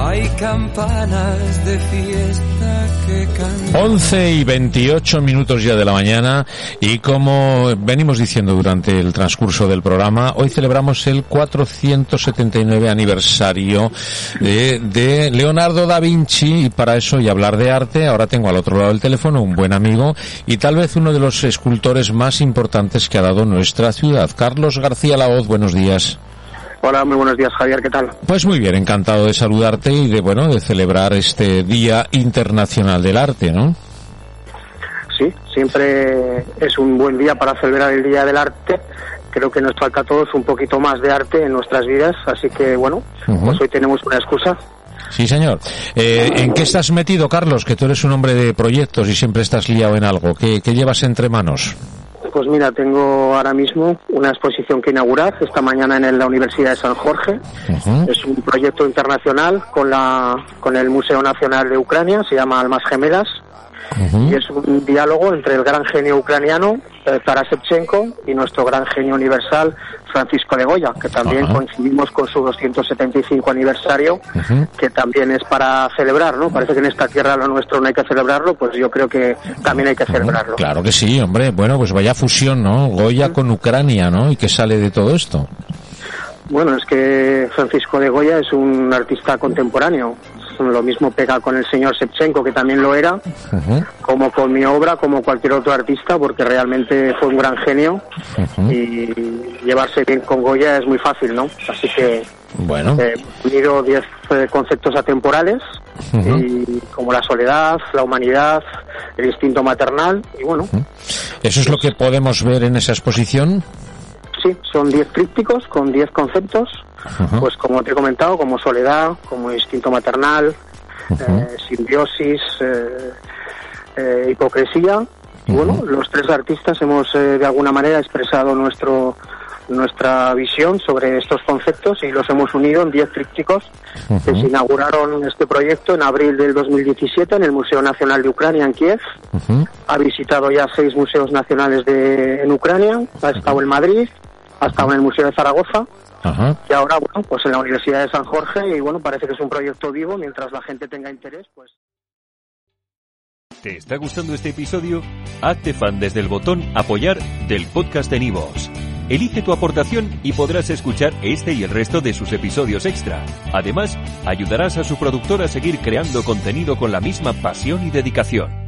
Hay campanas de fiesta que cantan. 11 y 28 minutos ya de la mañana y como venimos diciendo durante el transcurso del programa, hoy celebramos el 479 aniversario de, de Leonardo da Vinci y para eso y hablar de arte, ahora tengo al otro lado del teléfono un buen amigo y tal vez uno de los escultores más importantes que ha dado nuestra ciudad. Carlos García Laoz, buenos días. Hola, muy buenos días, Javier, ¿qué tal? Pues muy bien, encantado de saludarte y de, bueno, de celebrar este Día Internacional del Arte, ¿no? Sí, siempre es un buen día para celebrar el Día del Arte. Creo que nos falta a todos un poquito más de arte en nuestras vidas, así que bueno, pues hoy tenemos una excusa. Sí, señor. Eh, ¿En qué estás metido, Carlos? Que tú eres un hombre de proyectos y siempre estás liado en algo. ¿Qué, qué llevas entre manos? Pues mira, tengo ahora mismo una exposición que inaugurar esta mañana en la Universidad de San Jorge. Es un proyecto internacional con la con el Museo Nacional de Ucrania, se llama Almas Gemelas. Y es un diálogo entre el gran genio ucraniano eh, Taras Shevchenko y nuestro gran genio universal Francisco de Goya, que también Ajá. coincidimos con su 275 aniversario, que también es para celebrar, ¿no? Parece que en esta tierra lo nuestro no hay que celebrarlo, pues yo creo que también hay que celebrarlo. Claro que sí, hombre. Bueno, pues vaya fusión, ¿no? Goya con Ucrania, ¿no? ¿Y qué sale de todo esto? Bueno, es que Francisco de Goya es un artista contemporáneo. Lo mismo pega con el señor Shevchenko, que también lo era, como con mi obra, como cualquier otro artista, porque realmente fue un gran genio. Y llevarse bien con Goya es muy fácil, ¿no? Así que Bueno, eh, he unido 10 eh, conceptos atemporales, y, como la soledad, la humanidad, el instinto maternal, y bueno, ¿eso es lo que podemos ver en esa exposición? Sí, son 10 trípticos con 10 conceptos, pues como te he comentado, como soledad, como instinto maternal, eh, simbiosis, eh, eh, hipocresía. Y bueno, los tres artistas hemos de alguna manera expresado nuestro nuestra visión sobre estos conceptos y los hemos unido en 10 trípticos que se inauguraron este proyecto en abril del 2017 en el Museo Nacional de Ucrania en Kiev. Ha visitado ya seis museos nacionales de, en Ucrania, ha estado en Madrid, ha estado en el Museo de Zaragoza Ajá. y ahora, bueno, pues en la Universidad de San Jorge y bueno, parece que es un proyecto vivo, mientras la gente tenga interés, pues... ¿Te está gustando este episodio? Hazte fan desde el botón Apoyar del podcast de Nivos. Elige tu aportación y podrás escuchar este y el resto de sus episodios extra. Además, ayudarás a su productor a seguir creando contenido con la misma pasión y dedicación.